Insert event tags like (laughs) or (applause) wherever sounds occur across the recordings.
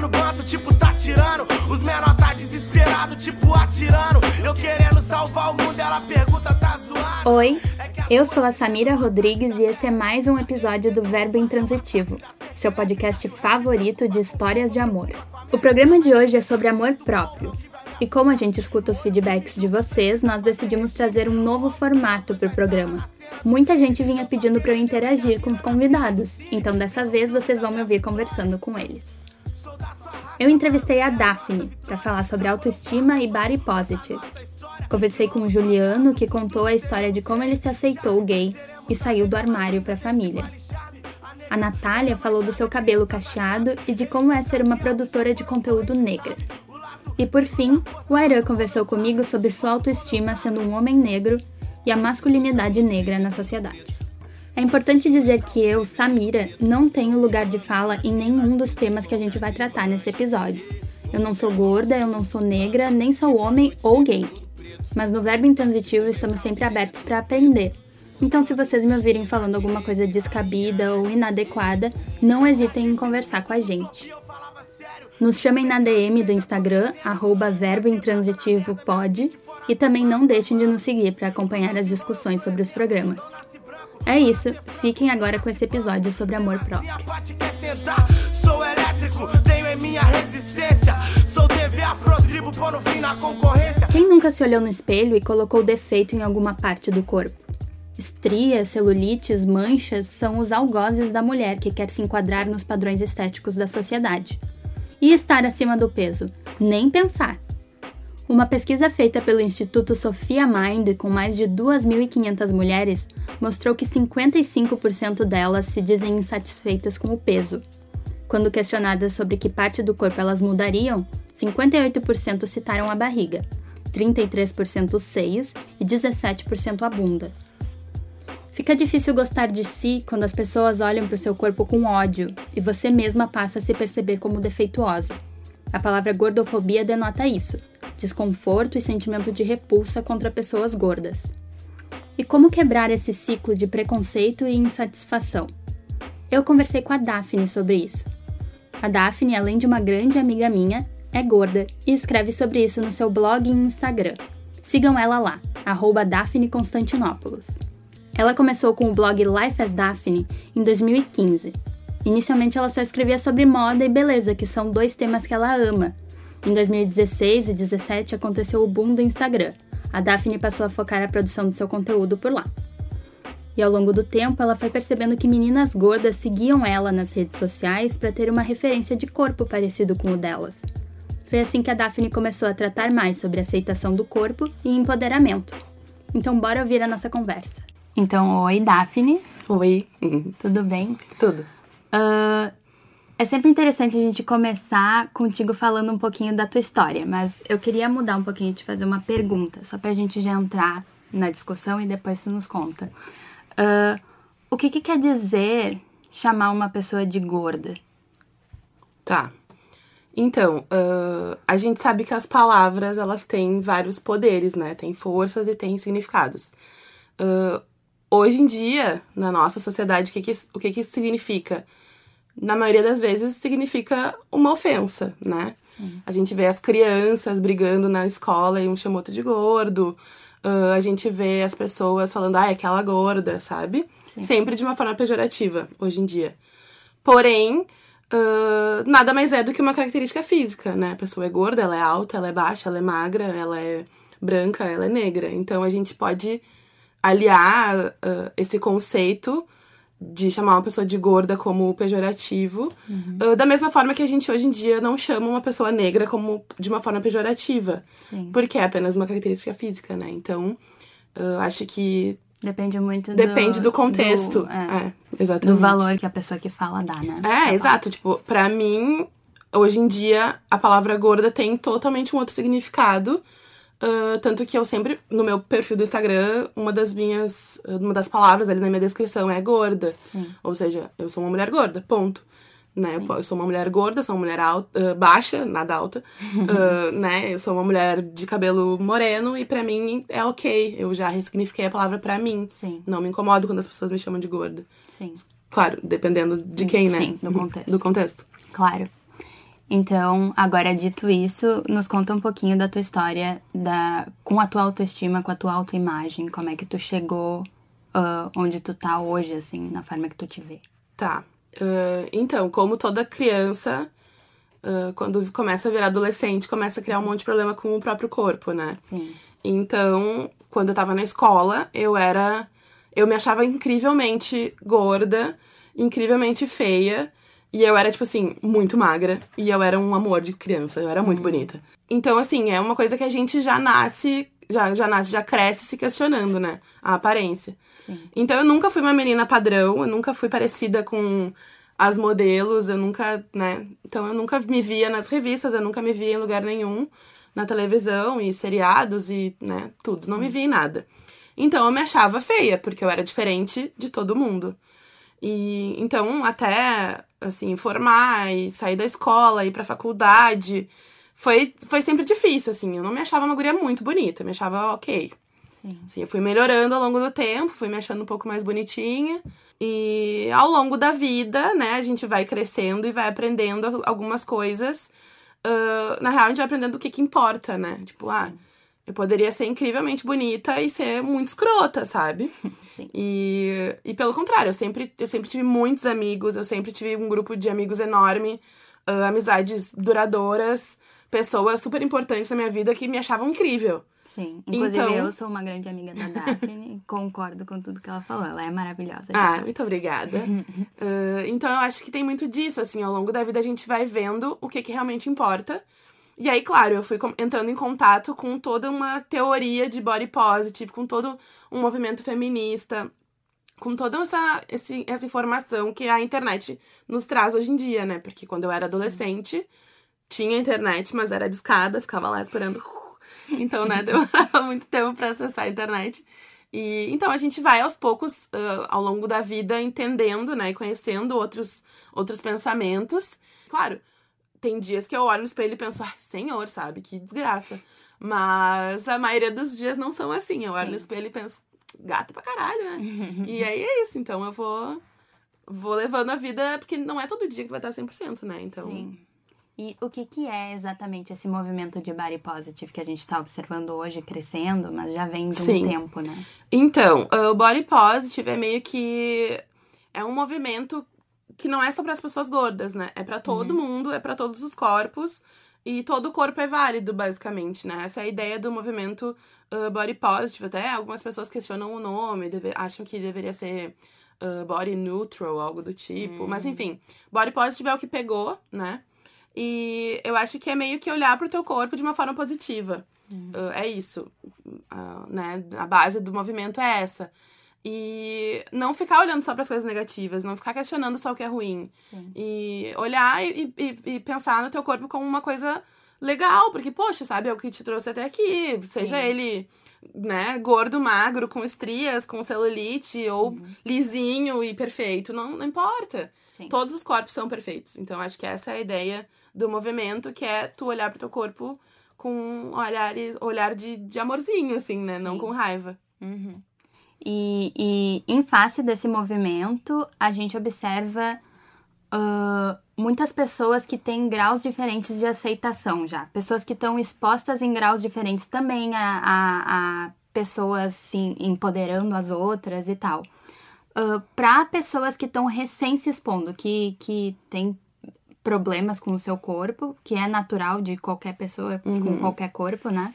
no banto, tipo, tá tirando. Os menor tá desesperado, tipo, atirando. Eu querendo salvar o mundo, ela pergunta, tá. Oi, eu sou a Samira Rodrigues e esse é mais um episódio do Verbo Intransitivo, seu podcast favorito de histórias de amor. O programa de hoje é sobre amor próprio. E como a gente escuta os feedbacks de vocês, nós decidimos trazer um novo formato para o programa. Muita gente vinha pedindo para eu interagir com os convidados, então dessa vez vocês vão me ouvir conversando com eles. Eu entrevistei a Daphne para falar sobre autoestima e body positive. Conversei com o Juliano, que contou a história de como ele se aceitou gay e saiu do armário para a família. A Natália falou do seu cabelo cacheado e de como é ser uma produtora de conteúdo negra. E por fim, o Airan conversou comigo sobre sua autoestima sendo um homem negro e a masculinidade negra na sociedade. É importante dizer que eu, Samira, não tenho lugar de fala em nenhum dos temas que a gente vai tratar nesse episódio. Eu não sou gorda, eu não sou negra, nem sou homem ou gay. Mas no verbo intransitivo estamos sempre abertos para aprender. Então, se vocês me ouvirem falando alguma coisa descabida ou inadequada, não hesitem em conversar com a gente. Nos chamem na DM do Instagram, verbointransitivopod, e também não deixem de nos seguir para acompanhar as discussões sobre os programas. É isso, fiquem agora com esse episódio sobre amor próprio. Sou elétrico, tenho em minha resistência. Sou TV Afrotribo, pondo fim na concorrência. Quem nunca se olhou no espelho e colocou defeito em alguma parte do corpo? Estrias, celulites, manchas são os algozes da mulher que quer se enquadrar nos padrões estéticos da sociedade. E estar acima do peso? Nem pensar. Uma pesquisa feita pelo Instituto Sofia Mind com mais de 2.500 mulheres mostrou que 55% delas se dizem insatisfeitas com o peso. Quando questionadas sobre que parte do corpo elas mudariam, 58% citaram a barriga, 33% os seios e 17% a bunda. Fica difícil gostar de si quando as pessoas olham para o seu corpo com ódio e você mesma passa a se perceber como defeituosa. A palavra gordofobia denota isso: desconforto e sentimento de repulsa contra pessoas gordas. E como quebrar esse ciclo de preconceito e insatisfação? Eu conversei com a Daphne sobre isso. A Daphne, além de uma grande amiga minha, é gorda e escreve sobre isso no seu blog e Instagram. Sigam ela lá, arroba Daphne. Ela começou com o blog Life as Daphne em 2015. Inicialmente ela só escrevia sobre moda e beleza, que são dois temas que ela ama. Em 2016 e 2017 aconteceu o boom do Instagram. A Daphne passou a focar a produção do seu conteúdo por lá. E ao longo do tempo, ela foi percebendo que meninas gordas seguiam ela nas redes sociais para ter uma referência de corpo parecido com o delas. Foi assim que a Daphne começou a tratar mais sobre aceitação do corpo e empoderamento. Então, bora ouvir a nossa conversa. Então, oi, Daphne. Oi. Tudo bem? Tudo. Uh, é sempre interessante a gente começar contigo falando um pouquinho da tua história, mas eu queria mudar um pouquinho e te fazer uma pergunta, só pra gente já entrar na discussão e depois tu nos conta. Uh, o que, que quer dizer chamar uma pessoa de gorda? Tá. Então, uh, a gente sabe que as palavras, elas têm vários poderes, né? Tem forças e tem significados. Uh, hoje em dia, na nossa sociedade, o que, que, o que, que isso significa? Na maioria das vezes, significa uma ofensa, né? Sim. A gente vê as crianças brigando na escola e um chama outro de gordo. Uh, a gente vê as pessoas falando, ah, é aquela gorda, sabe? Sim. Sempre de uma forma pejorativa, hoje em dia. Porém, uh, nada mais é do que uma característica física, né? A pessoa é gorda, ela é alta, ela é baixa, ela é magra, ela é branca, ela é negra. Então, a gente pode aliar uh, esse conceito de chamar uma pessoa de gorda como pejorativo, uhum. uh, da mesma forma que a gente hoje em dia não chama uma pessoa negra como de uma forma pejorativa, Sim. porque é apenas uma característica física, né? Então, uh, acho que Depende muito Depende do, do contexto. Do, é, é, exatamente. Do valor que a pessoa que fala dá, né? É, exato. Tipo, pra mim, hoje em dia, a palavra gorda tem totalmente um outro significado. Uh, tanto que eu sempre, no meu perfil do Instagram, uma das minhas. Uma das palavras ali na minha descrição é gorda. Sim. Ou seja, eu sou uma mulher gorda, ponto. Né? Eu sou uma mulher gorda, sou uma mulher alta, uh, baixa, nada alta, uh, (laughs) né? Eu sou uma mulher de cabelo moreno e para mim é ok. Eu já ressignifiquei a palavra para mim. Sim. Não me incomodo quando as pessoas me chamam de gorda. Sim. Claro, dependendo de quem, né? Sim, do contexto. Do contexto. Claro. Então, agora dito isso, nos conta um pouquinho da tua história da, com a tua autoestima, com a tua autoimagem, como é que tu chegou uh, onde tu tá hoje, assim, na forma que tu te vê. Tá. Uh, então, como toda criança, uh, quando começa a virar adolescente, começa a criar um monte de problema com o próprio corpo, né? Sim. Então, quando eu tava na escola, eu era. Eu me achava incrivelmente gorda, incrivelmente feia. E eu era, tipo assim, muito magra. E eu era um amor de criança. Eu era muito bonita. Então, assim, é uma coisa que a gente já nasce, já, já nasce, já cresce se questionando, né? A aparência. Sim. Então eu nunca fui uma menina padrão, eu nunca fui parecida com as modelos, eu nunca, né? Então eu nunca me via nas revistas, eu nunca me via em lugar nenhum, na televisão e seriados e, né, tudo. Não me via em nada. Então eu me achava feia, porque eu era diferente de todo mundo. E então até assim, formar e sair da escola, ir pra faculdade, foi, foi sempre difícil, assim. Eu não me achava uma guria muito bonita, eu me achava ok. Sim. Assim, eu fui melhorando ao longo do tempo, fui me achando um pouco mais bonitinha. E ao longo da vida, né, a gente vai crescendo e vai aprendendo algumas coisas. Uh, na real, a gente vai aprendendo o que que importa, né? Tipo, ah, eu poderia ser incrivelmente bonita e ser muito escrota, sabe? Sim. E, e pelo contrário, eu sempre, eu sempre tive muitos amigos, eu sempre tive um grupo de amigos enorme, uh, amizades duradouras, pessoas super importantes na minha vida que me achavam incrível. Sim. Inclusive, Então- eu sou uma grande amiga da Daphne, (laughs) concordo com tudo que ela falou. Ela é maravilhosa. Ah, muito obrigada. (laughs) Uh, então eu acho que tem muito disso, assim, ao longo da vida a gente vai vendo o que, que realmente importa. E aí, claro, eu fui entrando em contato com toda uma teoria de body positive, com todo um movimento feminista, com toda essa, esse- essa informação que a internet nos traz hoje em dia, né? Porque quando eu era adolescente, tinha internet, mas era discada, ficava lá esperando. (laughs) Então, né, (laughs) demorava muito tempo pra acessar a internet. E então a gente vai aos poucos, ah, ao longo da vida, entendendo, né, e conhecendo outros, outros pensamentos. Claro, tem dias que eu olho no espelho e penso, ai, senhor, sabe, que desgraça. Mas a maioria dos dias não são assim. Eu olho Sim. no espelho e penso, gata pra caralho, né? (laughs) e aí é isso, então eu vou, vou levando a vida, porque não é todo dia que vai estar 100%, né? Então, Sim. E o que, que é exatamente esse movimento de body positive que a gente tá observando hoje crescendo, mas já vem de um Sim. tempo, né? Então, o body positive é meio que é um movimento que não é só para as pessoas gordas, né? É para todo mundo, é para todos os corpos e todo corpo é válido, basicamente, né? Essa é a ideia do movimento uh, body positive. Até algumas pessoas questionam o nome, deve- acham que deveria ser uh, body neutral, algo do tipo. Mas enfim, body positive é o que pegou, né? E eu acho que é meio que olhar pro teu corpo de uma forma positiva. Uh, é isso. Né? A base do movimento é essa. E não ficar olhando só para as coisas negativas, não ficar questionando só o que é ruim. Sim. E olhar e, e- e pensar no teu corpo como uma coisa legal, porque, poxa, sabe, é o que te trouxe até aqui. Seja Sim. ele, né, gordo, magro, com estrias, com celulite, ou lisinho e perfeito. Não, não importa. Sim. Todos os corpos são perfeitos. Então, acho que essa é a ideia do movimento, que é tu olhar pro teu corpo com um olhar, olhar de, de amorzinho, assim, né? Não com raiva. Uhum. E, e em face desse movimento, a gente observa ah, muitas pessoas que têm graus diferentes de aceitação já. Pessoas que estão expostas em graus diferentes também a, a, a pessoas se empoderando as outras e tal. para pessoas que estão recém se expondo, que, que têm problemas com o seu corpo, que é natural de qualquer pessoa com qualquer corpo, né?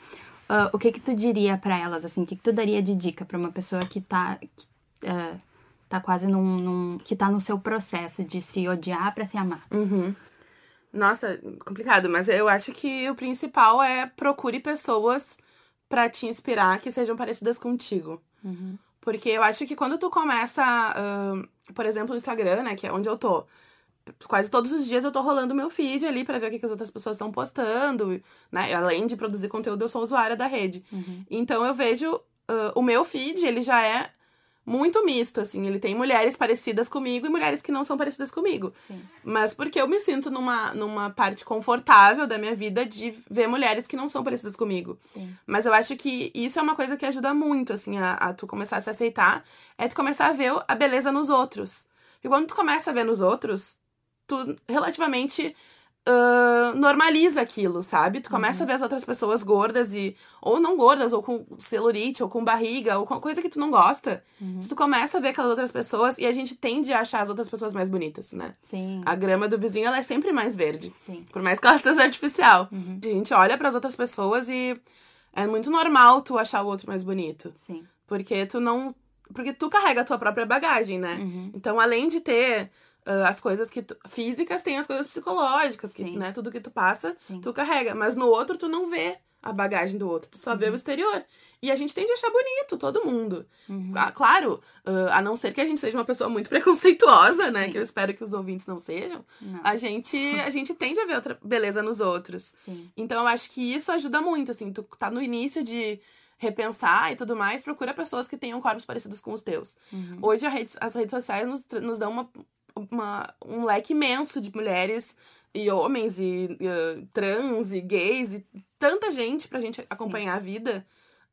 Ah, o que que tu diria pra elas, assim? O que que tu daria de dica pra uma pessoa que tá, que, ah, tá quase num, num- que tá no seu processo de se odiar pra se amar? Uhum. Nossa, complicado, mas eu acho que o principal é procure pessoas pra te inspirar que sejam parecidas contigo. Porque eu acho que quando tu começa, ahn, por exemplo, no Instagram, né, que é onde eu tô, quase todos os dias eu tô rolando meu feed ali pra ver o que, que as outras pessoas estão postando, né? Além de produzir conteúdo, eu sou usuária da rede. Então eu vejo ah, o meu feed, ele já é muito misto, assim. Ele tem mulheres parecidas comigo e mulheres que não são parecidas comigo. Sim. Mas porque eu me sinto numa, numa parte confortável da minha vida de ver mulheres que não são parecidas comigo. Sim. Mas eu acho que isso é uma coisa que ajuda muito, assim, a, a tu começar a se aceitar. É tu começar a ver a beleza nos outros. E quando tu começa a ver nos outros, tu relativamente uh, normaliza aquilo, sabe? Tu começa uhum. a ver as outras pessoas gordas e. Ou não gordas, ou com celulite, ou com barriga, ou com coisa que tu não gosta. Uhum. Se tu começa a ver aquelas outras pessoas, e a gente tende a achar as outras pessoas mais bonitas, né? Sim. A grama do vizinho, ela é sempre mais verde. Sim. Por mais que ela seja artificial. Uhum. A gente olha para as outras pessoas e é muito normal tu achar o outro mais bonito. Sim. Porque tu não. Porque tu carrega a tua própria bagagem, né? Uhum. Então, além de ter as coisas que tu, físicas tem as coisas psicológicas, que, né, tudo que tu passa, Sim. tu carrega. Mas no outro, tu não vê a bagagem do outro, tu só uhum. vê o exterior. E a gente tende a achar bonito, todo mundo. Uhum. Ah, claro, uh, a não ser que a gente seja uma pessoa muito (laughs) preconceituosa, né? Sim. Que eu espero que os ouvintes não sejam. Não. A gente a gente tende a ver outra beleza nos outros. Sim. Então eu acho que isso ajuda muito, assim. Tu tá no início de repensar e tudo mais, procura pessoas que tenham corpos parecidos com os teus. Uhum. Hoje rede, as redes sociais nos, nos dão uma, uma, um leque imenso de mulheres e homens e trans e gays e tanta gente pra gente acompanhar Sim. a vida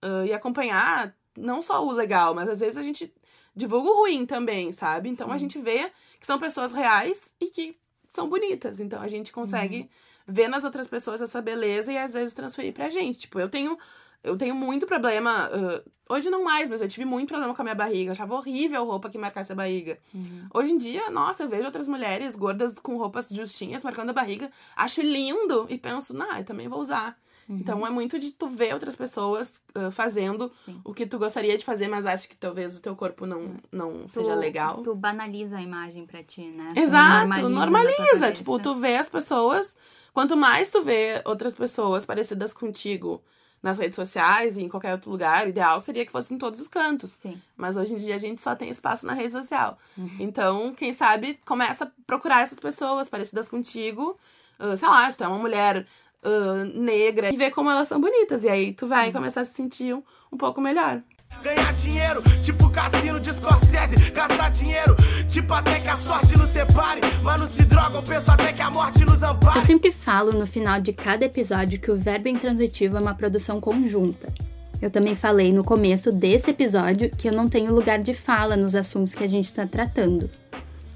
uh, e acompanhar não só o legal, mas às vezes a gente divulga o ruim também, sabe? Então Sim. a gente vê que são pessoas reais e que são bonitas. Então a gente consegue uhum. ver nas outras pessoas essa beleza e às vezes transferir pra gente. Tipo, eu tenho eu tenho muito problema. Uh, hoje não mais, mas eu tive muito problema com a minha barriga. Eu achava horrível roupa que marcasse a barriga. Uhum. Hoje em dia, nossa, eu vejo outras mulheres gordas com roupas justinhas marcando a barriga. Acho lindo e penso, nah, eu também vou usar. Uhum. Então é muito de tu ver outras pessoas uh, fazendo Sim. o que tu gostaria de fazer, mas acha que talvez o teu corpo não, não tu, seja legal. Tu banaliza a imagem pra ti, né? Exato, normaliza. normaliza. Tipo, tu vê as pessoas. Quanto mais tu vê outras pessoas parecidas contigo nas redes sociais e em qualquer outro lugar. O ideal seria que fosse em todos os cantos. Sim. Mas hoje em dia a gente só tem espaço na rede social. Uhum. Então, quem sabe, começa a procurar essas pessoas parecidas contigo. Uh, sei lá, se tu é uma mulher uh, negra e ver como elas são bonitas. E aí tu vai Sim. começar a se sentir um, um pouco melhor. Ganhar dinheiro, tipo cassino de Scorsese. Gastar dinheiro, tipo até que a sorte nos separe. Mas não se droga, eu penso até que a morte nos ampare. Eu sempre falo no final de cada episódio que o verbo intransitivo é uma produção conjunta. Eu também falei no começo desse episódio que eu não tenho lugar de fala nos assuntos que a gente está tratando.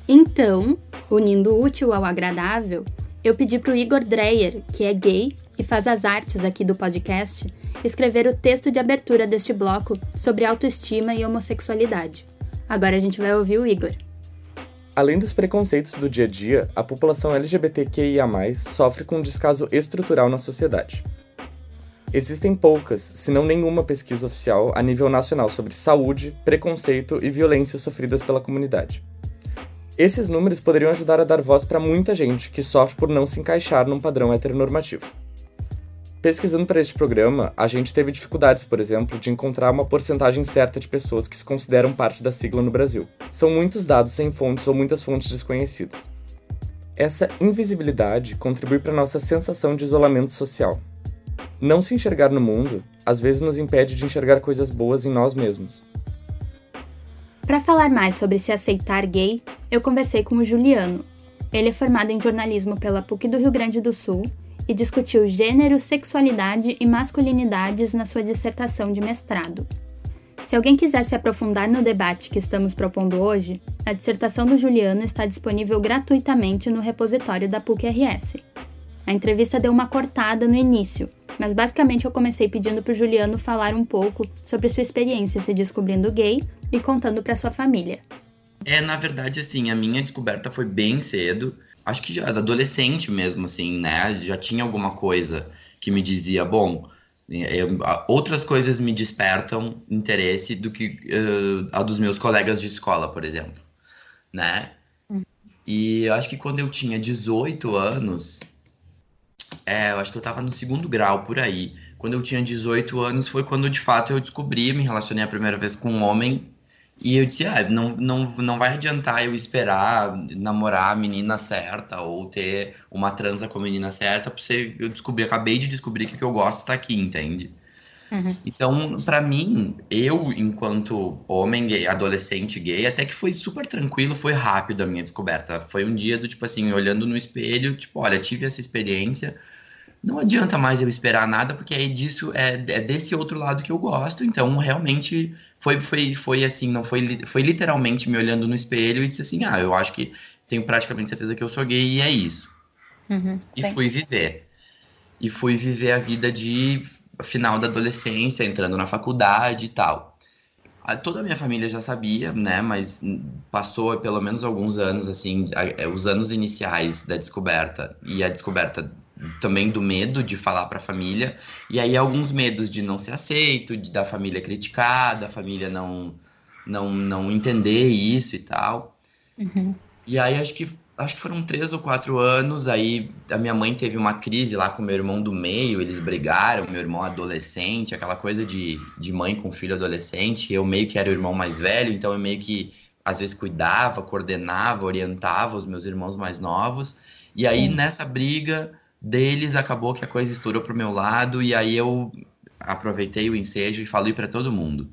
Então, unindo o útil ao agradável, eu pedi para o Igor Dreyer, que é gay e faz as artes aqui do podcast, escrever o texto de abertura deste bloco sobre autoestima e homossexualidade. Agora a gente vai ouvir o Igor. Além dos preconceitos do dia a dia, a população LGBTQIA, sofre com um descaso estrutural na sociedade. Existem poucas, se não nenhuma pesquisa oficial a nível nacional sobre saúde, preconceito e violência sofridas pela comunidade. Esses números poderiam ajudar a dar voz para muita gente que sofre por não se encaixar num padrão heteronormativo. Pesquisando para este programa, a gente teve dificuldades, por exemplo, de encontrar uma porcentagem certa de pessoas que se consideram parte da sigla no Brasil. São muitos dados sem fontes ou muitas fontes desconhecidas. Essa invisibilidade contribui para nossa sensação de isolamento social. Não se enxergar no mundo, às vezes nos impede de enxergar coisas boas em nós mesmos. Para falar mais sobre se aceitar gay, eu conversei com o Juliano. Ele é formado em jornalismo pela PUC do Rio Grande do Sul e discutiu gênero, sexualidade e masculinidades na sua dissertação de mestrado. Se alguém quiser se aprofundar no debate que estamos propondo hoje, a dissertação do Juliano está disponível gratuitamente no repositório da PUC-RS. A entrevista deu uma cortada no início, mas basicamente eu comecei pedindo para o Juliano falar um pouco sobre sua experiência se descobrindo gay e contando para sua família. É, na verdade, assim, a minha descoberta foi bem cedo acho que já adolescente mesmo, assim, né? Já tinha alguma coisa que me dizia, bom, eu, outras coisas me despertam interesse do que uh, a dos meus colegas de escola, por exemplo, né? Hum. E eu acho que quando eu tinha 18 anos, é, eu acho que eu tava no segundo grau por aí. Quando eu tinha 18 anos foi quando de fato eu descobri, me relacionei a primeira vez com um homem e eu disse, ah, não, não, não vai adiantar eu esperar namorar a menina certa ou ter uma transa com a menina certa, porque eu descobri, acabei de descobrir que o que eu gosto tá aqui, entende? Uhum. Então, para mim, eu, enquanto homem gay, adolescente gay, até que foi super tranquilo, foi rápido a minha descoberta. Foi um dia do tipo assim, olhando no espelho, tipo, olha, tive essa experiência, não adianta mais eu esperar nada, porque é disso, é, é desse outro lado que eu gosto. Então, realmente, foi, foi, foi assim, não foi, foi literalmente me olhando no espelho e disse assim, ah, eu acho que tenho praticamente certeza que eu sou gay e é isso. Uhum, e sim. fui viver. E fui viver a vida de final da adolescência, entrando na faculdade e tal. A- Toda a minha família já sabia, né? Mas passou pelo menos alguns anos, assim, é, os anos iniciais da descoberta e a descoberta também do medo de falar para a família. E aí alguns medos de não ser aceito, de da família criticar, da família não, não, não entender isso e tal. Uhum. E aí acho que acho que foram três ou quatro anos. Aí a minha mãe teve uma crise lá com meu irmão do meio, eles brigaram, meu irmão adolescente, aquela coisa de, de mãe com filho adolescente. Eu meio que era o irmão mais velho, então eu meio que às vezes cuidava, coordenava, orientava os meus irmãos mais novos. E aí Sim. nessa briga deles acabou que a coisa estourou pro meu lado e aí eu aproveitei o ensejo e falei para todo mundo.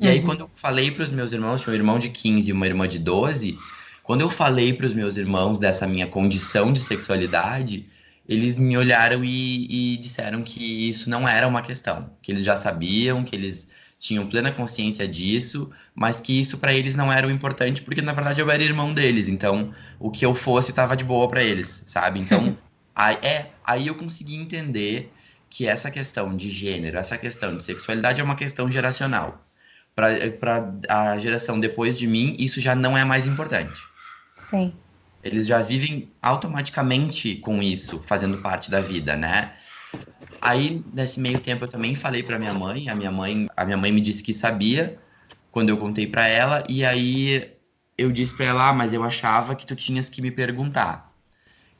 E aí Uhum. quando eu falei para os meus irmãos, tinha um irmão de 15 e uma irmã de 12, quando eu falei para os meus irmãos dessa minha condição de sexualidade, eles me olharam e, e disseram que isso não era uma questão, que eles já sabiam, que eles tinham plena consciência disso, mas que isso para eles não era o importante, porque na verdade eu era irmão deles, então o que eu fosse estava de boa para eles, sabe? Então, (laughs) aí, é, aí eu consegui entender que essa questão de gênero, essa questão de sexualidade é uma questão geracional. Para a geração depois de mim, isso já não é mais importante. Sim. Eles já vivem automaticamente com isso, fazendo parte da vida, né? Aí, nesse meio tempo, eu também falei para minha mãe. A minha mãe, a minha mãe me disse que sabia quando eu contei para ela. E aí eu disse para ela, ah, mas eu achava que tu tinhas que me perguntar.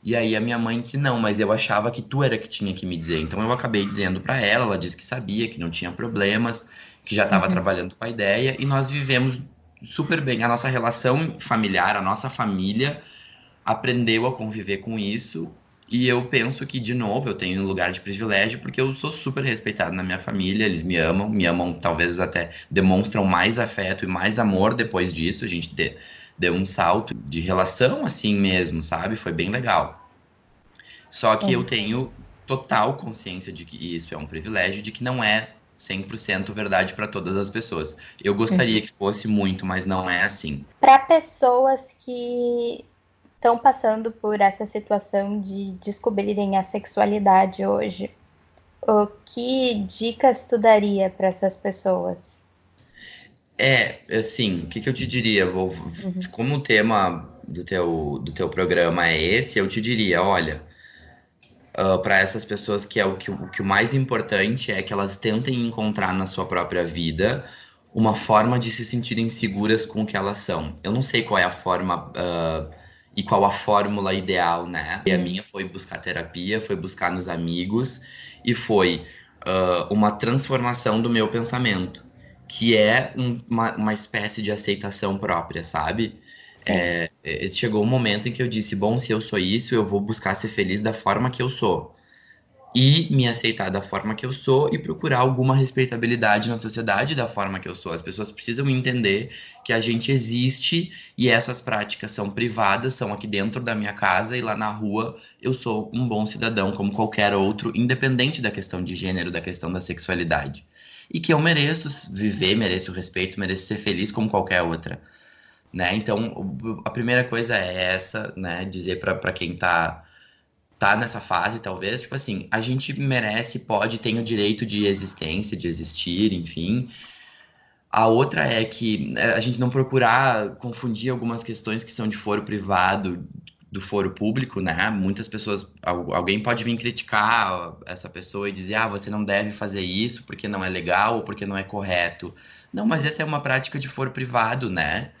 E aí a minha mãe disse, não, mas eu achava que tu era que tinha que me dizer. Então eu acabei dizendo para ela. Ela disse que sabia, que não tinha problemas, que já estava Uhum. trabalhando com a ideia. E nós vivemos super bem. A nossa relação familiar, a nossa família aprendeu a conviver com isso. E eu penso que, de novo, eu tenho um lugar de privilégio porque eu sou super respeitado na minha família, eles me amam, me amam, talvez até demonstram mais afeto e mais amor depois disso. A gente de- deu um salto de relação assim mesmo, sabe? Foi bem legal. Só que eu tenho total consciência de que isso é um privilégio, de que não é 100% verdade para todas as pessoas. Eu gostaria que fosse muito, mas não é assim. Para pessoas que estão passando por essa situação de descobrirem a sexualidade hoje, o que dicas tu daria para essas pessoas? É, assim, o que, que eu te diria? Vou, Como o tema do teu, do teu programa é esse, eu te diria, olha, para essas pessoas que é o que, o que o mais importante é que elas tentem encontrar na sua própria vida uma forma de se sentirem seguras com o que elas são. Eu não sei qual é a forma ah, e qual a fórmula ideal, né? E a minha foi buscar terapia, foi buscar nos amigos e foi ah, uma transformação do meu pensamento que é um- uma, uma espécie de aceitação própria, sabe? É, é, chegou um momento em que eu disse: bom, se eu sou isso, eu vou buscar ser feliz da forma que eu sou. E me aceitar da forma que eu sou e procurar alguma respeitabilidade na sociedade da forma que eu sou. As pessoas precisam entender que a gente existe e essas práticas são privadas, são aqui dentro da minha casa e lá na rua eu sou um bom cidadão como qualquer outro, independente da questão de gênero, da questão da sexualidade e que eu mereço viver, mereço respeito, mereço ser feliz como qualquer outra, né? Então, a primeira coisa é essa, né? Dizer pra quem tá tá nessa fase, talvez, tipo assim, a gente merece, pode, tem o direito de existência, de existir, enfim. A outra é que né, a gente não procurar confundir algumas questões que são de foro privado do foro público, né? Muitas pessoas, al- alguém pode vir criticar essa pessoa e dizer, ah, você não deve fazer isso porque não é legal ou porque não é correto. Não, mas essa é uma prática de foro privado, né?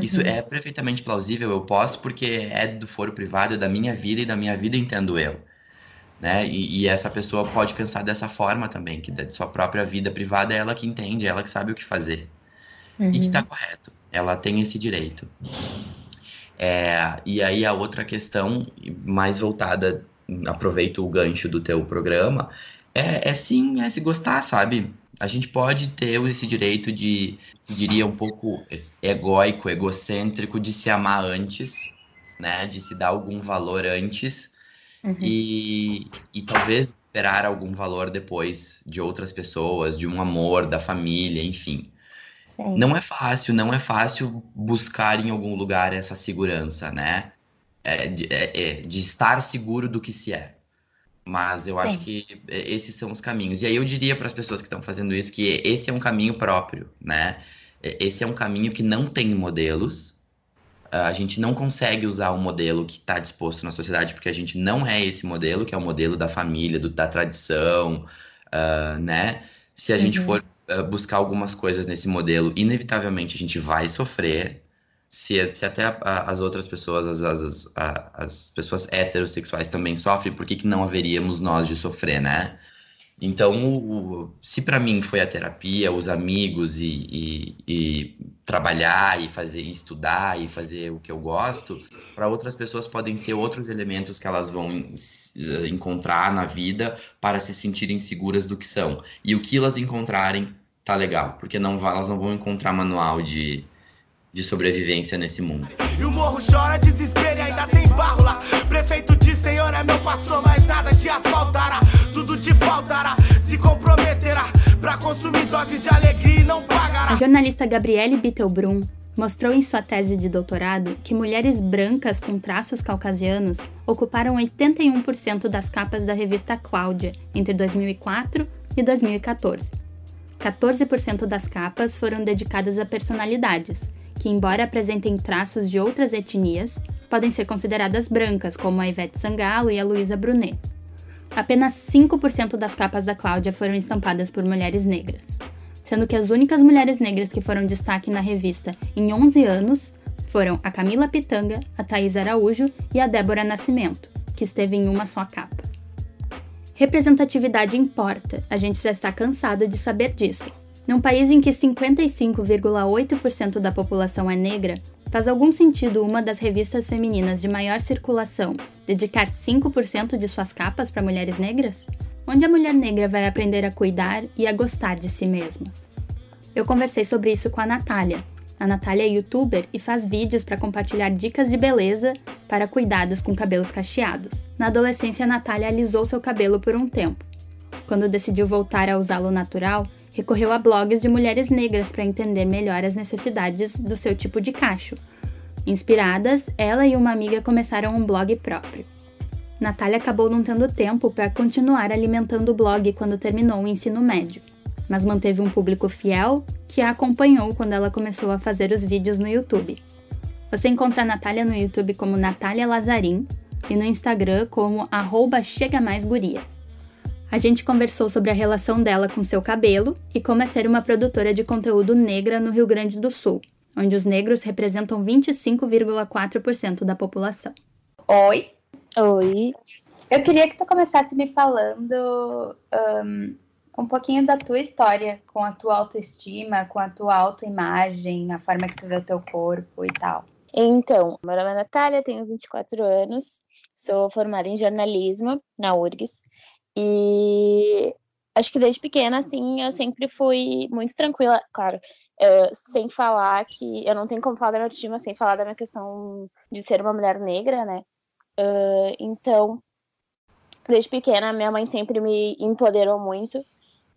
Isso Uhum. é perfeitamente plausível, eu posso porque é do foro privado, é da minha vida e da minha vida entendo eu, né? E, e essa pessoa pode pensar dessa forma também, que da sua própria vida privada é ela que entende, é ela que sabe o que fazer e que Uhum. tá correto. Ela tem esse direito. É, e aí a outra questão, mais voltada, aproveito o gancho do teu programa, é, é sim, é se gostar, sabe? A gente pode ter esse direito de, diria, um pouco egóico, egocêntrico, de se amar antes, né? De se dar algum valor antes Uhum. e, e talvez esperar algum valor depois de outras pessoas, de um amor, da família, enfim. Sim. Não é fácil, não é fácil buscar em algum lugar essa segurança, né? é, de, é, é, de estar seguro do que se é. Mas eu Sim. acho que é, esses são os caminhos. E aí eu diria para as pessoas que estão fazendo isso que esse é um caminho próprio, né? Esse é um caminho que não tem modelos. A gente não consegue usar o modelo que está disposto na sociedade, porque a gente não é esse modelo, que é o modelo da família, do, da tradição, uh, né? Se a uhum. gente for uh, buscar algumas coisas nesse modelo, inevitavelmente a gente vai sofrer, se, se até a, a, as outras pessoas, as, as, as pessoas heterossexuais também sofrem, por que, que não haveríamos nós de sofrer, né? Então, o, se para mim foi a terapia, os amigos e, e, e, trabalhar e fazer, estudar e fazer o que eu gosto, para outras pessoas podem ser outros elementos que elas vão eh, encontrar na vida para se sentirem seguras do que são. E o que elas encontrarem tá legal, porque não, elas não vão encontrar manual de, de sobrevivência nesse mundo. E o morro chora, desespero e ainda tem barro lá. Prefeito de Senhor é meu pastor, mas nada te asfaltará. Tudo te faltará, se comprometerá pra consumir doses de alegria e não pagará. A jornalista Gabriele Bittelbrun mostrou em sua tese de doutorado que mulheres brancas com traços caucasianos ocuparam 81% das capas da revista Cláudia entre 2004 e 2014. 14% das capas foram dedicadas a personalidades, que, embora apresentem traços de outras etnias, podem ser consideradas brancas, como a Ivete Sangalo e a Luísa Brunet. Apenas 5% das capas da Cláudia foram estampadas por mulheres negras, sendo que as únicas mulheres negras que foram destaque na revista em 11 anos foram a Camila Pitanga, a Thais Araújo e a Débora Nascimento, que esteve em uma só capa. Representatividade importa, a gente já está cansado de saber disso. Num país em que 55,8% da população é negra, faz algum sentido uma das revistas femininas de maior circulação dedicar 5% de suas capas para mulheres negras? Onde a mulher negra vai aprender a cuidar e a gostar de si mesma? Eu conversei sobre isso com a Natália. A Natália é youtuber e faz vídeos para compartilhar dicas de beleza para cuidados com cabelos cacheados. Na adolescência, a Natália alisou seu cabelo por um tempo. Quando decidiu voltar a usá-lo natural, recorreu a blogs de mulheres negras para entender melhor as necessidades do seu tipo de cacho. Inspiradas, ela e uma amiga começaram um blog próprio. Natália acabou não tendo tempo para continuar alimentando o blog quando terminou o ensino médio, mas manteve um público fiel que a acompanhou quando ela começou a fazer os vídeos no YouTube. Você encontra a Natália no YouTube como Natália Lazarim e no Instagram como arroba Chega Mais Guria. A gente conversou sobre a relação dela com seu cabelo e como é ser uma produtora de conteúdo negra no Rio Grande do Sul, onde os negros representam 25,4% da população. Oi. Oi. Eu queria que tu começasse me falando um, um pouquinho da tua história com a tua autoestima, com a tua autoimagem, a forma que tu vê o teu corpo e tal. Então, meu nome é Natália, tenho 24 anos, sou formada em jornalismo na URGS e acho que desde pequena, assim, eu sempre fui muito tranquila, claro, sem falar que eu não tenho como falar da minha autoestima sem falar da minha questão de ser uma mulher negra, né? Uh, então, desde pequena, minha mãe sempre me empoderou muito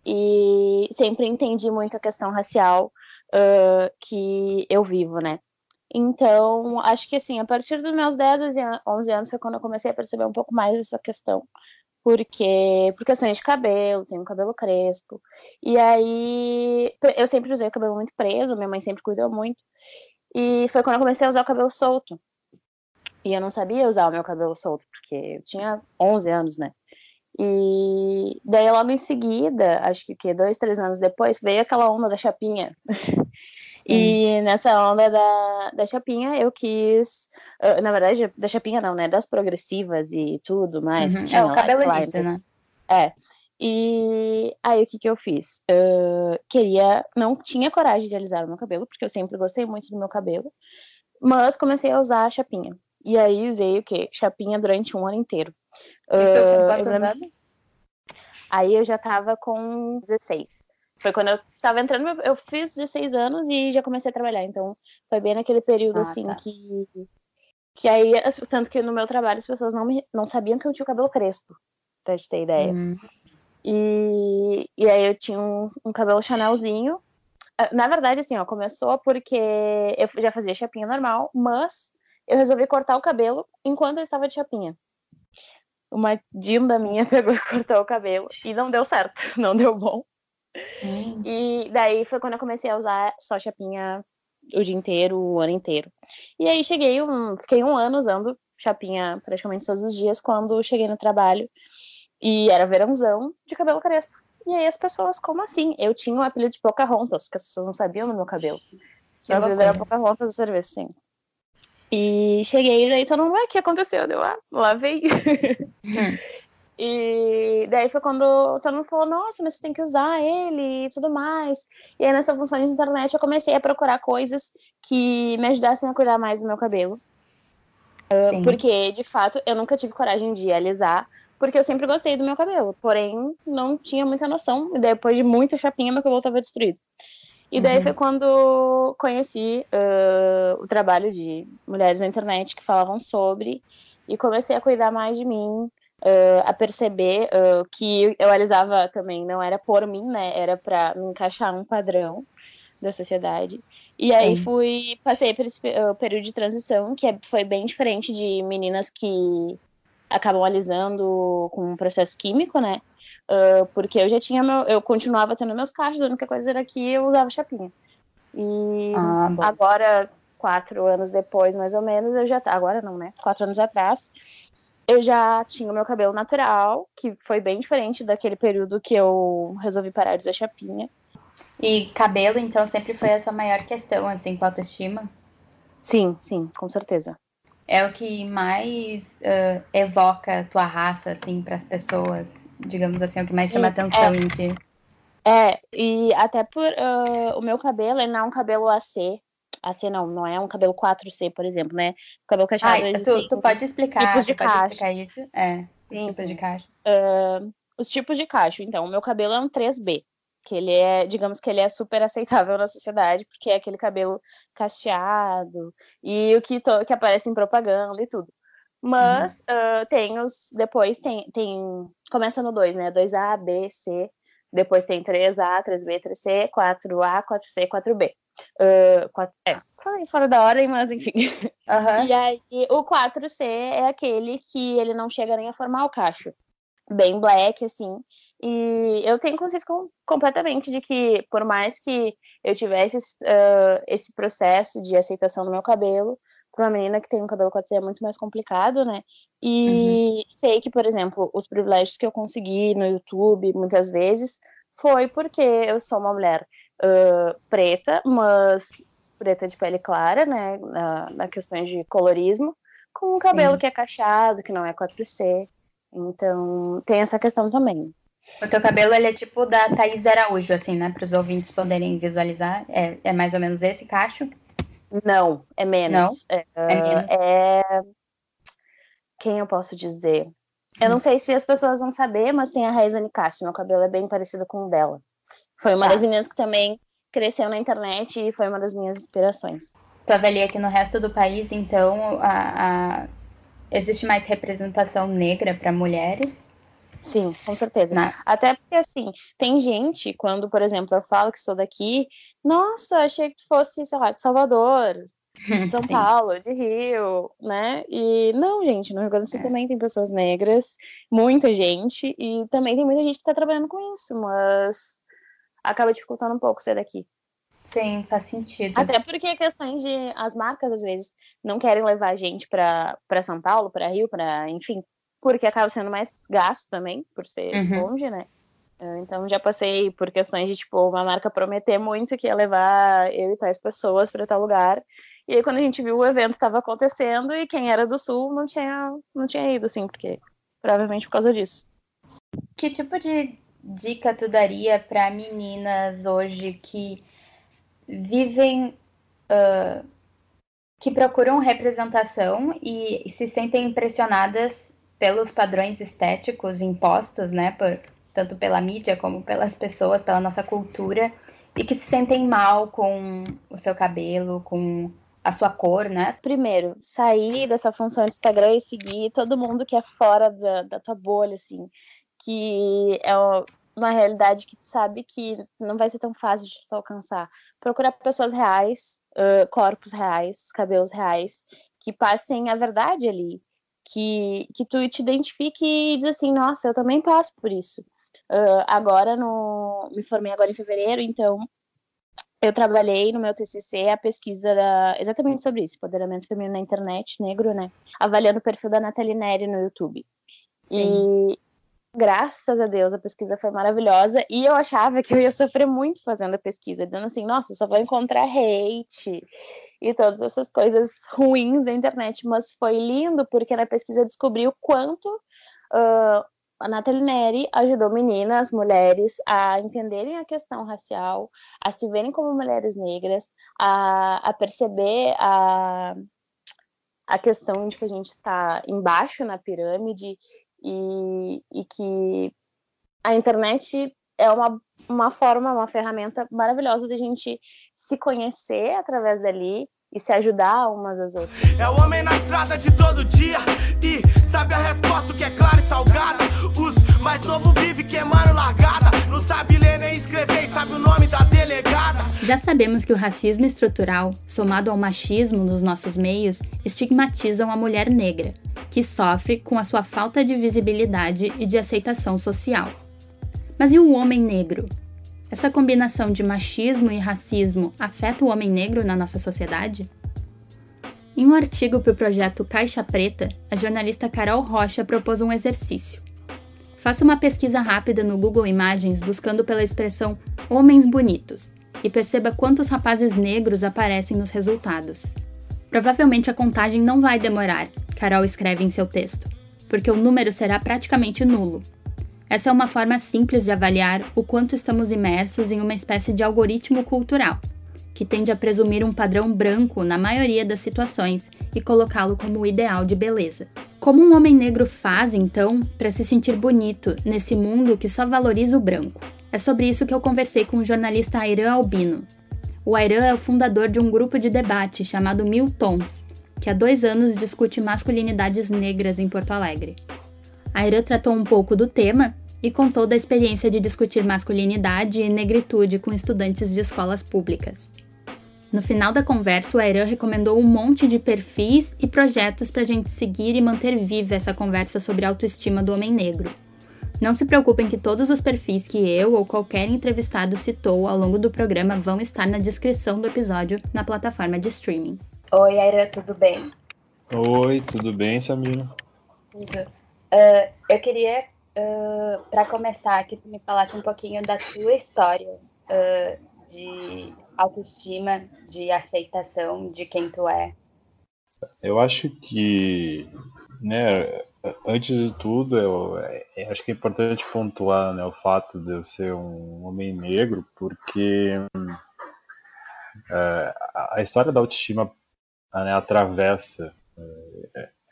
e sempre entendi muito a questão racial uh, que eu vivo, né? Então, acho que assim, a partir dos meus 10, 11 anos foi quando eu comecei a perceber um pouco mais essa questão porque por questões de cabelo, tenho cabelo crespo. E aí eu sempre usei o cabelo muito preso, minha mãe sempre cuidou muito. E foi quando eu comecei a usar o cabelo solto. E eu não sabia usar o meu cabelo solto, porque eu tinha 11 anos, né? E daí logo em seguida, acho que, que dois, três anos depois, veio aquela onda da chapinha. (laughs) E nessa onda da, da chapinha, eu quis. Uh, na verdade, da chapinha não, né? Das progressivas e tudo mais. Uhum. é, o cabelo liso, né? É. E aí, o que que eu fiz? Uh, queria. Não tinha coragem de alisar o meu cabelo, porque eu sempre gostei muito do meu cabelo. Mas comecei a usar a chapinha. E aí, usei o quê? Chapinha durante um ano inteiro. E uh, com quantos anos? Aí eu já tava com 16. Foi quando eu tava entrando, eu fiz 16 anos e já comecei a trabalhar. Então, foi bem naquele período, ah, assim, tá. que. Que aí, tanto que no meu trabalho as pessoas não, me, não sabiam que eu tinha o cabelo crespo, pra te ter ideia. Hum. E, e aí eu tinha um, um cabelo chanelzinho. Ah, na verdade, assim, ó, começou porque eu já fazia chapinha normal, mas eu resolvi cortar o cabelo enquanto eu estava de chapinha. Uma dinda minha (laughs) pegou e cortou o cabelo e não deu certo, (laughs) não deu bom. Hum. E daí foi quando eu comecei a usar só chapinha o dia inteiro, o ano inteiro. E aí cheguei, um, fiquei um ano usando chapinha praticamente todos os dias quando cheguei no trabalho. E era verãozão de cabelo crespo. E aí as pessoas, como assim? Eu tinha um apelido de Pocahontas, porque as pessoas não sabiam do meu cabelo. Que apelido era Pocahontas do serviço, sim. E cheguei, e daí todo mundo, o que aconteceu? Deu, ah, lá veio. Hum. (laughs) E daí foi quando todo mundo falou, nossa, mas você tem que usar ele e tudo mais. E aí nessa função de internet eu comecei a procurar coisas que me ajudassem a cuidar mais do meu cabelo. Uh, porque, de fato, eu nunca tive coragem de alisar, porque eu sempre gostei do meu cabelo. Porém, não tinha muita noção. E depois de muita chapinha, meu cabelo estava destruído. E daí uhum. foi quando conheci uh, o trabalho de mulheres na internet que falavam sobre e comecei a cuidar mais de mim, uh, a perceber uh, que eu alisava também não era por mim, né? Era para me encaixar um padrão da sociedade. E aí Sim. fui, passei por esse período de transição, que é, foi bem diferente de meninas que acabam alisando com um processo químico, né? Uh, porque eu já tinha meu, eu continuava tendo meus cachos, a única coisa era que eu usava chapinha. E ah, agora, quatro anos depois, mais ou menos, eu já agora não, né? Quatro anos atrás, eu já tinha o meu cabelo natural, que foi bem diferente daquele período que eu resolvi parar de usar chapinha. E cabelo, então, sempre foi a tua maior questão, assim, com autoestima? Sim, sim, com certeza. É o que mais uh, evoca a tua raça, assim, para as pessoas, digamos assim, é o que mais chama atenção é, em ti. É, e até por uh, o meu cabelo, ele não é um cabelo AC, AC não, não é um cabelo 4C, por exemplo, né? O cabelo cacheado. Ai, tu, tu, pode explicar, tipos de caixa. isso? É, sim, tipos sim. de caixa. Uh, os tipos de cacho, então, o meu cabelo é um 3B, que ele é, digamos que ele é super aceitável na sociedade, porque é aquele cabelo cacheado e o que, to, que aparece em propaganda e tudo. Mas uhum. uh, tem os. Depois tem, tem. Começa no 2, né? 2A, B, C. Depois tem 3A, 3B, 3C, 4A, 4C, 4B. Uh, quatro, é, falei fora da hora, mas enfim. Uhum. E aí, o 4C é aquele que ele não chega nem a formar o cacho. Bem black, assim. E eu tenho consciência com, completamente de que, por mais que eu tivesse uh, esse processo de aceitação do meu cabelo, para uma menina que tem um cabelo 4C é muito mais complicado, né? E uhum. sei que, por exemplo, os privilégios que eu consegui no YouTube, muitas vezes, foi porque eu sou uma mulher uh, preta, mas preta de pele clara, né, na, na questões de colorismo, com um cabelo Sim. que é cacheado, que não é 4C. Então, tem essa questão também. O teu cabelo, ele é tipo da Thaís Araújo, assim, né? Para os ouvintes poderem visualizar. É, é mais ou menos esse cacho? Não, é menos. Não? É, é menos. É... Quem eu posso dizer? Eu não hum. sei se as pessoas vão saber, mas tem a Raiz Nicásio. Meu cabelo é bem parecido com o dela. Foi uma tá. das meninas que também cresceu na internet e foi uma das minhas inspirações. Tu avalia que no resto do país, então, a, a... existe mais representação negra para mulheres? Sim, com certeza. Na... Até porque, assim, tem gente, quando, por exemplo, eu falo que sou daqui, nossa, achei que tu fosse, sei lá, de Salvador, de (laughs) São Sim. Paulo, de Rio, né? E não, gente, no Rio Grande do Sul é. também tem pessoas negras, muita gente, e também tem muita gente que tá trabalhando com isso, mas acaba dificultando um pouco ser daqui. Sim, faz sentido. Até porque questões de as marcas às vezes não querem levar a gente para São Paulo, para Rio, para enfim, porque acaba sendo mais gasto também por ser uhum. longe, né? Ah, então já passei por questões de tipo uma marca prometer muito que ia levar eu e tais pessoas para tal lugar. E aí quando a gente viu o evento estava acontecendo e quem era do sul não tinha não tinha ido assim, porque provavelmente por causa disso. Que tipo de dica tu daria para meninas hoje que vivem, uh, que procuram representação e, se sentem impressionadas pelos padrões estéticos impostos, né, por, tanto pela mídia como pelas pessoas, pela nossa cultura, e que se sentem mal com o seu cabelo, com a sua cor, né? Primeiro, sair dessa função de Instagram e seguir todo mundo que é fora da, da tua bolha, assim que é uma realidade que tu sabe que não vai ser tão fácil de tu alcançar. Procurar pessoas reais, uh, corpos reais, cabelos reais, que passem a verdade ali, que, que tu te identifique e diz assim, nossa, eu também passo por isso. Uh, agora no me formei agora em fevereiro, então eu trabalhei no meu TCC a pesquisa da, exatamente sobre isso, empoderamento feminino na internet, negro, né? Avaliando o perfil da Nathalie Neri no YouTube. Sim. E graças a Deus a pesquisa foi maravilhosa e eu achava que eu ia sofrer muito fazendo a pesquisa, dizendo assim, nossa, só vou encontrar hate e todas essas coisas ruins da internet, mas foi lindo porque na pesquisa descobriu quanto uh, a Nathalie Neri ajudou meninas, mulheres a entenderem a questão racial, a se verem como mulheres negras, a, a perceber a, a questão de que a gente está embaixo na pirâmide e, e que a internet é uma, uma forma, uma ferramenta maravilhosa de a gente se conhecer através dali e se ajudar umas às outras. É o homem na estrada de todo dia e sabe a resposta que é clara e salgada. Os novo vive queimando largada, não sabe ler nem escrever sabe o nome da delegada. Já sabemos que o racismo estrutural, somado ao machismo nos nossos meios, estigmatizam a mulher negra, que sofre com a sua falta de visibilidade e de aceitação social. Mas e o homem negro? Essa combinação de machismo e racismo afeta o homem negro na nossa sociedade? Em um artigo para o projeto Caixa Preta, a jornalista Carol Rocha propôs um exercício. Faça uma pesquisa rápida no Google Imagens buscando pela expressão homens bonitos e perceba quantos rapazes negros aparecem nos resultados. Provavelmente a contagem não vai demorar, Carol escreve em seu texto, porque o número será praticamente nulo, essa é uma forma simples de avaliar o quanto estamos imersos em uma espécie de algoritmo cultural, que tende a presumir um padrão branco na maioria das situações e colocá-lo como o ideal de beleza. Como um homem negro faz, então, para se sentir bonito nesse mundo que só valoriza o branco? É sobre isso que eu conversei com o jornalista Airan Albino. O Airan é o fundador de um grupo de debate chamado Mil Tons, que há dois anos discute masculinidades negras em Porto Alegre. A Irã tratou um pouco do tema e contou da experiência de discutir masculinidade e negritude com estudantes de escolas públicas. No final da conversa, o Airan recomendou um monte de perfis e projetos para a gente seguir e manter viva essa conversa sobre a autoestima do homem negro. Não se preocupem que todos os perfis que eu ou qualquer entrevistado citou ao longo do programa vão estar na descrição do episódio na plataforma de streaming. Oi, Airan, tudo bem? Oi, tudo bem, Samira? Tudo. Uh, eu queria, uh, para começar, que tu me falasse um pouquinho da tua história uh, de autoestima, de aceitação de quem tu é. Eu acho que, né, antes de tudo, eu, eu, acho que é importante pontuar né, o fato de eu ser um homem negro, porque a história da autoestima né, atravessa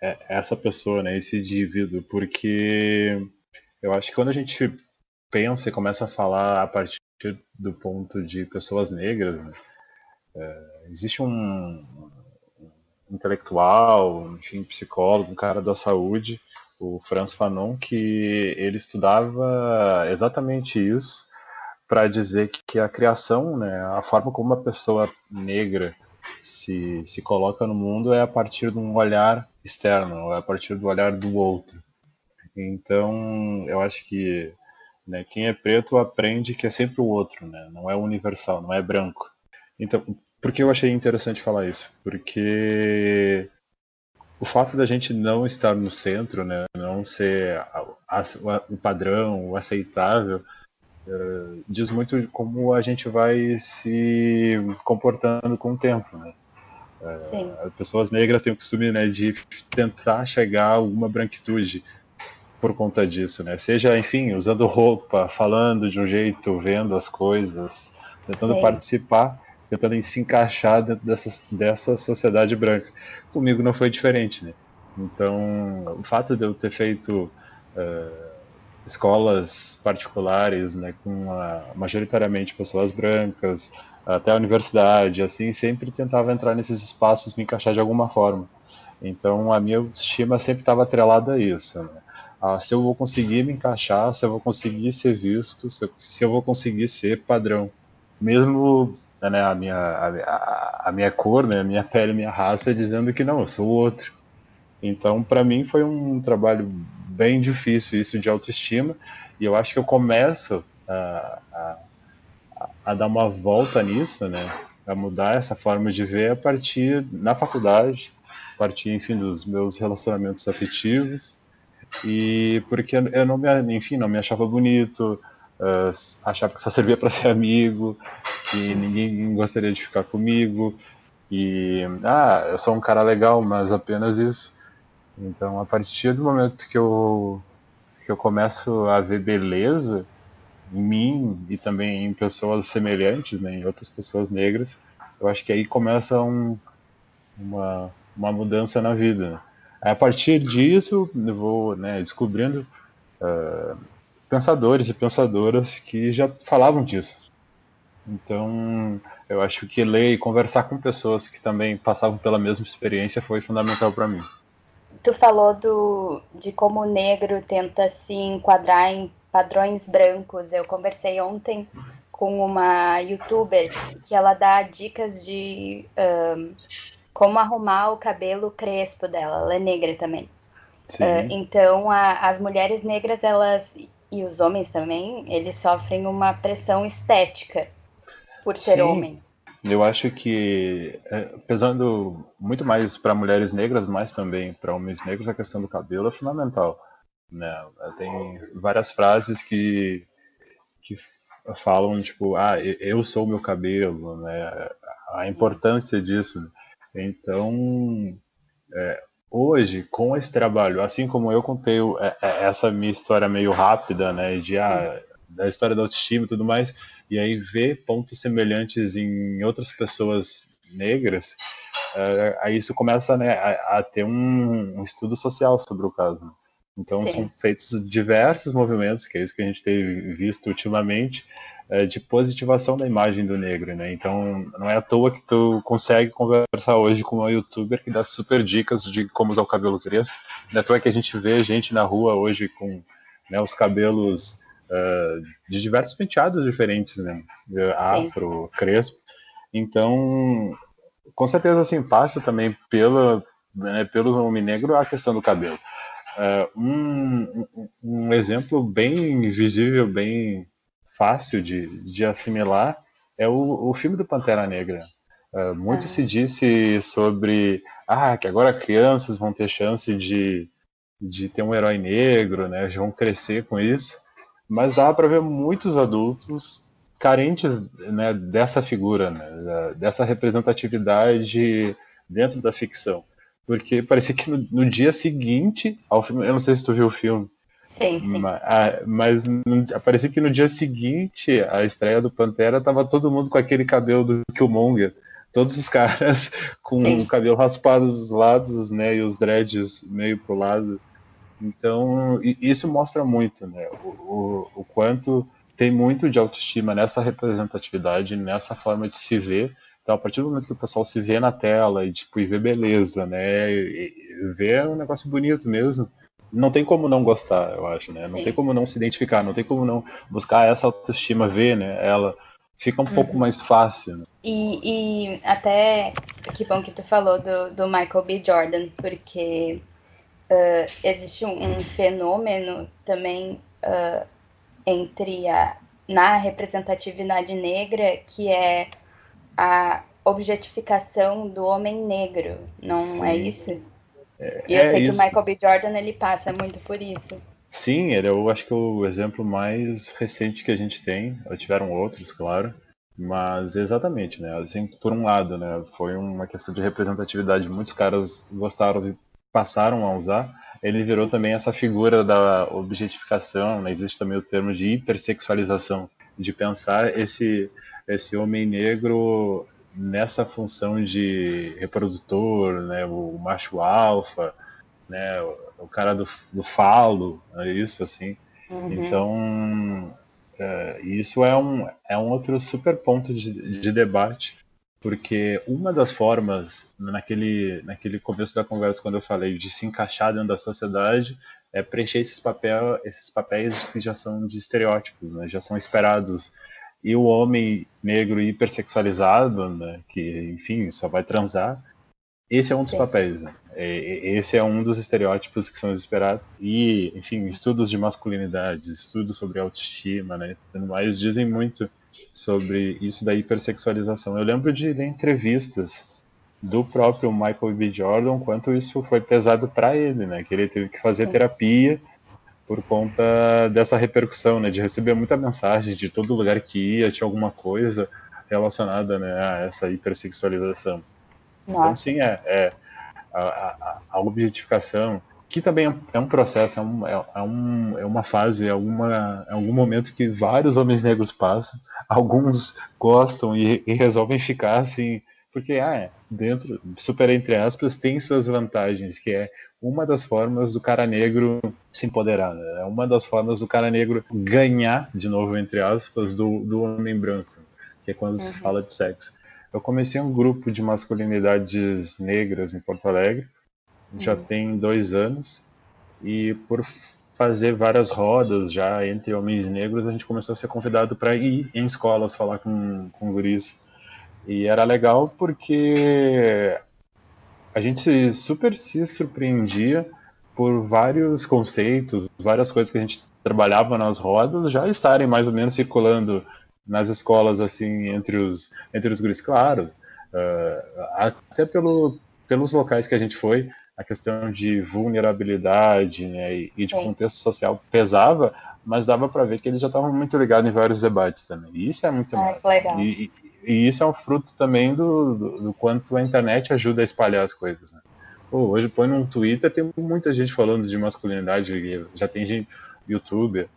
é, essa pessoa, né, esse indivíduo, porque eu acho que quando a gente pensa e começa a falar a partir do ponto de pessoas negras, né, é, existe um, intelectual, enfim, psicólogo, um cara da saúde, o Franz Fanon, que ele estudava exatamente isso para dizer que a criação, né, a forma como uma pessoa negra se, se coloca no mundo é a partir de um olhar externo, é a partir do olhar do outro. Então, eu acho que né, quem é preto aprende que é sempre o outro, né? não é universal, não é branco. Então, por que eu achei interessante falar isso? Porque o fato da gente não estar no centro, né, não ser a, a, o padrão, o aceitável, uh, diz muito como a gente vai se comportando com o tempo. Né? Sim. As pessoas negras têm o costume né, de tentar chegar a alguma branquitude por conta disso, né? Seja, enfim, usando roupa, falando de um jeito, vendo as coisas, tentando Sim. participar, tentando se encaixar dentro dessa, dessa sociedade branca. Comigo não foi diferente, né? Então, o fato de eu ter feito uh, escolas particulares, né, com uh, majoritariamente pessoas brancas, até a universidade, assim, sempre tentava entrar nesses espaços, me encaixar de alguma forma. Então a minha autoestima sempre estava atrelada a isso. Né? Ah, se eu vou conseguir me encaixar, se eu vou conseguir ser visto, se eu, se eu vou conseguir ser padrão. Mesmo né, a, minha, a, a, minha cor, né, a minha pele, minha raça, dizendo que não, eu sou outro. Então, para mim, foi um trabalho bem difícil isso de autoestima, e eu acho que eu começo a, a, a dar uma volta nisso, né, a mudar essa forma de ver a partir na faculdade, a partir, enfim, dos meus relacionamentos afetivos, e porque eu não me, enfim, não me achava bonito, uh, achava que só servia para ser amigo, que ninguém gostaria de ficar comigo, e ah, eu sou um cara legal, mas apenas isso. Então, a partir do momento que eu que eu começo a ver beleza em mim e também em pessoas semelhantes, né, em outras pessoas negras, eu acho que aí começa um, uma, uma mudança na vida. A partir disso, eu vou né, descobrindo uh, pensadores e pensadoras que já falavam disso. Então, eu acho que ler e conversar com pessoas que também passavam pela mesma experiência foi fundamental para mim. Tu falou do, de como o negro tenta se enquadrar em padrões brancos. Eu conversei ontem com uma youtuber que ela dá dicas de um, como arrumar o cabelo crespo dela. Ela é negra também. Uh, então, a, as mulheres negras, elas e os homens também, eles sofrem uma pressão estética por ser Sim. homem. Eu acho que, é, pesando muito mais para mulheres negras, mas também para homens negros, a questão do cabelo é fundamental. Né? Tem várias frases que, que falam, tipo, ah, eu sou o meu cabelo, né? a importância disso. Então, é, hoje, com esse trabalho, assim como eu contei é, é, essa minha história meio rápida, né, de, ah, da história da autoestima e tudo mais, e aí ver pontos semelhantes em outras pessoas negras, uh, aí isso começa né, a, a ter um, um, estudo social sobre o caso. Então Sim. são feitos diversos movimentos, que é isso que a gente tem visto ultimamente, é, de positivação da imagem do negro, né? Então, não é à toa que tu consegue conversar hoje com uma youtuber que dá super dicas de como usar o cabelo crespo. Não é à toa que a gente vê gente na rua hoje com né, os cabelos uh, de diversos penteados diferentes, né? Afro, Sim. crespo. Então, com certeza, assim, passa também pela, né, pelo homem negro a questão do cabelo. Uh, um, um, um exemplo bem visível, bem fácil de, de assimilar é o, o filme do Pantera Negra. Uh, muito ah. se disse sobre ah, que agora crianças vão ter chance de, de ter um herói negro, né? Vão crescer com isso. Mas dá para ver muitos adultos carentes né, dessa figura, né, dessa representatividade dentro da ficção. Porque parecia que no, no dia seguinte ao filme, eu não sei se tu viu o filme, Sim, sim. Mas, mas parecia que no dia seguinte, a estreia do Pantera, tava todo mundo com aquele cabelo do Killmonger. Todos os (laughs) caras com sim. o cabelo raspado dos lados, né? E os dreads meio pro lado. Então, isso mostra muito, né? O, o, o quanto tem muito de autoestima nessa representatividade, nessa forma de se ver. Então, a partir do momento que o pessoal se vê na tela e, tipo, e vê beleza, né? E, e vê um negócio bonito mesmo não tem como não gostar, eu acho, né? Não Sim. tem como não se identificar, não tem como não buscar essa autoestima, ver, né? Ela fica um uhum. pouco mais fácil. Né? E, e, até que bom que tu falou do, do Michael B. Jordan, porque uh, existe um, um, fenômeno também uh, entre a na representatividade negra que é a objetificação do homem negro, não é Sim. é isso? É, e eu é sei isso. que o Michael B. Jordan ele passa muito por isso. Sim, ele é, eu acho que é o exemplo mais recente que a gente tem. Tiveram outros, claro. Mas exatamente, né? Assim, por um lado, né? Foi uma questão de representatividade. Muitos caras gostaram e passaram a usar. Ele virou também essa figura da objetificação, né? Existe também o termo de hipersexualização, de pensar esse, esse homem negro nessa função de reprodutor, né, o macho alfa, né, o, cara do, do falo, é isso assim. Uhum. Então, é, isso é um, é um outro super ponto de, de debate, porque uma das formas, naquele, naquele começo da conversa, quando eu falei de se encaixar dentro da sociedade, é preencher esses, papel, esses papéis que já são de estereótipos, né, já são esperados e o homem negro hipersexualizado, né, que, enfim, só vai transar, esse é um dos Sim. papéis. Né? Esse é um dos estereótipos que são esperados. E, enfim, estudos de masculinidade, estudos sobre autoestima, né, tudo mais, dizem muito sobre isso da hipersexualização. Eu lembro de ler entrevistas do próprio Michael B. Jordan, quanto isso foi pesado para ele, né, que ele teve que fazer Sim. terapia por conta dessa repercussão, né, de receber muita mensagem de todo lugar que ia, tinha alguma coisa relacionada, né, a essa hipersexualização. Então, Nossa. Então, sim, é, é a, a, a, objetificação, que também é, é um processo, é, um, é, é, um, é uma fase, é, uma, é algum momento que vários homens negros passam, (laughs) alguns gostam e, e resolvem ficar assim, porque, ah, é, dentro, super entre aspas, tem suas vantagens, que é uma das formas do cara negro se empoderar, né? é uma das formas do cara negro ganhar, de novo, entre aspas, do, do homem branco, que é quando uhum. se fala de sexo. Eu comecei um grupo de masculinidades negras em Porto Alegre, já uhum. tem dois anos, e por fazer várias rodas já entre homens negros, a gente começou a ser convidado para ir em escolas falar com, com guris. E era legal porque a gente super se surpreendia por vários conceitos, várias coisas que a gente trabalhava nas rodas já estarem mais ou menos circulando nas escolas assim entre os entre os guris. Claro uh, até pelo pelos locais que a gente foi a questão de vulnerabilidade né, e, de Sim. contexto social pesava mas dava para ver que eles já estavam muito ligados em vários debates também. E isso é muito ah, massa. e, e isso é um fruto também do, do, do, quanto a internet ajuda a espalhar as coisas. Né? Pô, hoje põe no Twitter, tem muita gente falando de masculinidade, já tem gente, youtuber,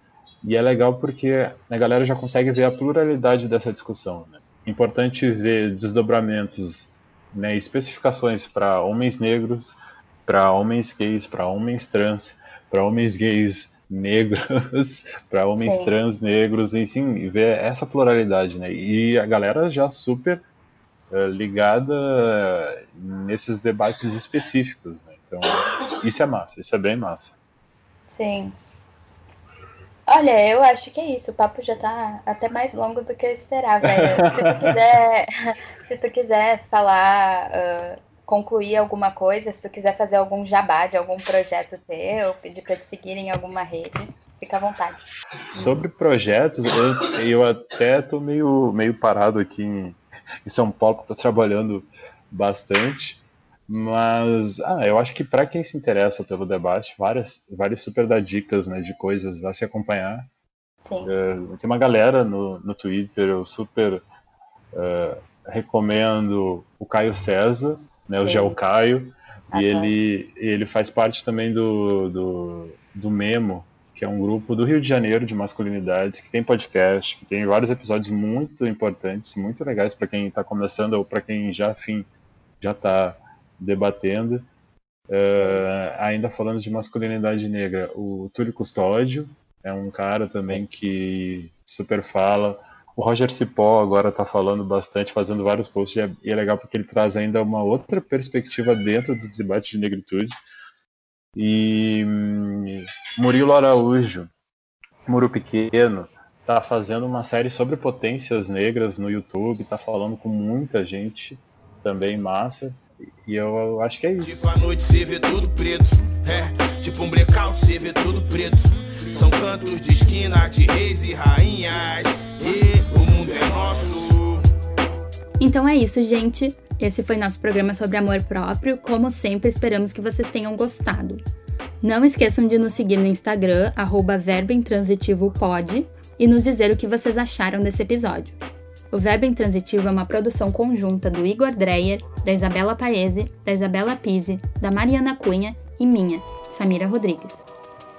e é legal porque a galera já consegue ver a pluralidade dessa discussão. Né? Importante ver desdobramentos, né, especificações para homens negros, para homens gays, para homens trans, para homens gays negros (laughs) para homens sim. trans negros e sim ver essa pluralidade né e a galera já super uh, ligada nesses debates específicos né? então isso é massa isso é bem massa sim Olha, eu acho que é isso. O papo já tá até mais longo do que eu esperava. se tu (laughs) quiser, se tu quiser falar uh, concluir alguma coisa, se tu quiser fazer algum jabá de algum projeto teu, pedir para te seguir em alguma rede, fica à vontade. Sobre projetos, eu, eu até tô meio, meio parado aqui em, em São Paulo, estou trabalhando bastante, mas ah, eu acho que para quem se interessa pelo debate, várias, várias super dar dicas né, de coisas a se acompanhar. Uh, tem uma galera no, no Twitter, eu super uh, recomendo o Caio César, né, o Gel Caio, e ele, ele faz parte também do, do, do Memo, que é um grupo do Rio de Janeiro de masculinidades, que tem podcast, que tem vários episódios muito importantes, muito legais para quem está começando ou para quem já, enfim, já está debatendo. Uh, ainda falando de masculinidade negra, o Túlio Custódio é um cara também que super fala o Roger Cipó agora está falando bastante, fazendo vários posts, e é, e é, legal porque ele traz ainda uma outra perspectiva dentro do debate de negritude. E hum, Murilo Araújo, Muro Pequeno, está fazendo uma série sobre potências negras no YouTube, está falando com muita gente também massa. E eu acho que é isso. Tipo, a noite se vê tudo preto. É, tipo um blackout se vê tudo preto. São cantos de esquina de reis e rainhas. O mundo é nosso. Então é isso, gente. Esse foi nosso programa sobre amor próprio. Como sempre, esperamos que vocês tenham gostado. Não esqueçam de nos seguir no Instagram, verbintransitivo.pod, e nos dizer o que vocês acharam desse episódio. O Verbo Intransitivo é uma produção conjunta do Igor Dreyer, da Isabela Paese, da Isabela Pise, da Mariana Cunha e minha, Samira Rodrigues.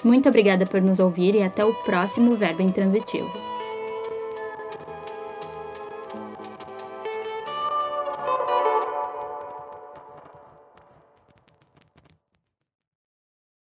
Muito obrigada por nos ouvir e até o próximo Verbo Intransitivo.